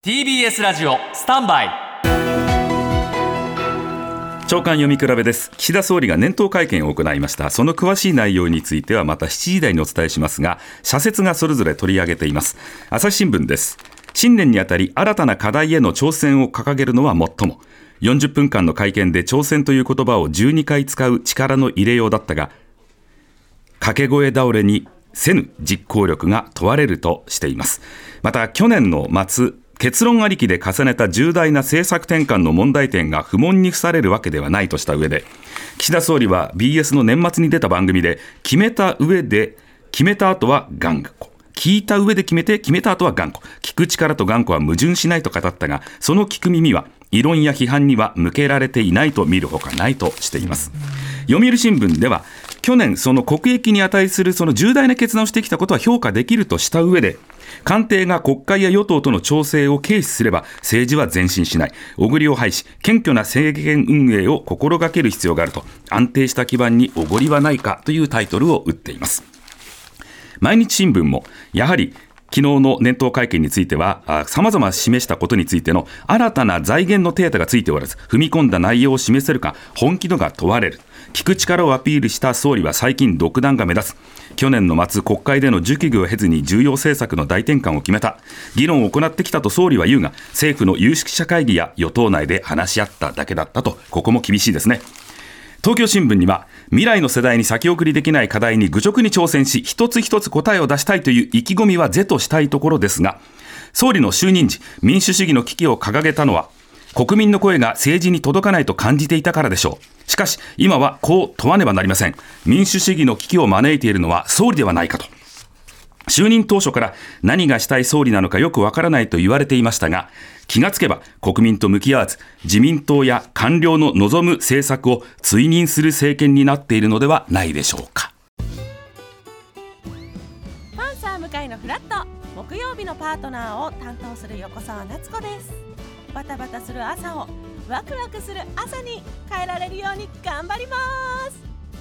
TBS ラジオスタンバイ。長官読み比べです。岸田総理が年頭会見を行いました。その詳しい内容についてはまた7時台にお伝えしますが社説がそれぞれ取り上げています。朝日新聞です。新年にあたり新たな課題への挑戦を掲げるのは最も。40分間の会見で挑戦という言葉を12回使う力の入れようだったが掛け声倒れにせぬ実行力が問われるとしています。また去年の末結論ありきで重ねた重大な政策転換の問題点が不問に付されるわけではないとした上で岸田総理は BS の年末に出た番組で決めた上で決めた後は頑固。聞いた上で決めて決めた後は頑固。聞く力と頑固は矛盾しないと語ったがその聞く耳は異論や批判には向けられていないと見るほかないとしています。読売新聞では去年その国益に値するその重大な決断をしてきたことは評価できるとした上で官邸が国会や与党との調整を軽視すれば政治は前進しない。小栗を廃し謙虚な政権運営を心がける必要があると安定した基盤におごりはないかというタイトルを打っています。毎日新聞もやはり昨日の年頭会見については、さまざま示したことについての新たな財源のデータがついておらず、踏み込んだ内容を示せるか、本気度が問われる。聞く力をアピールした総理は最近独断が目立つ。去年の末、国会での熟議を経ずに重要政策の大転換を決めた。議論を行ってきたと総理は言うが、政府の有識者会議や与党内で話し合っただけだったと、ここも厳しいですね。東京新聞には未来の世代に先送りできない課題に愚直に挑戦し一つ一つ答えを出したいという意気込みは是としたいところですが総理の就任時民主主義の危機を掲げたのは国民の声が政治に届かないと感じていたからでしょう。しかし今はこう問わねばなりません。民主主義の危機を招いているのは総理ではないかと。就任当初から何がしたい総理なのかよくわからないと言われていましたが気がつけば国民と向き合わず自民党や官僚の望む政策を追認する政権になっているのではないでしょうか。パンサー向かいのフラット木曜日のパートナーを担当する横澤夏子です。バタバタする朝をワクワクする朝に変えられるように頑張ります。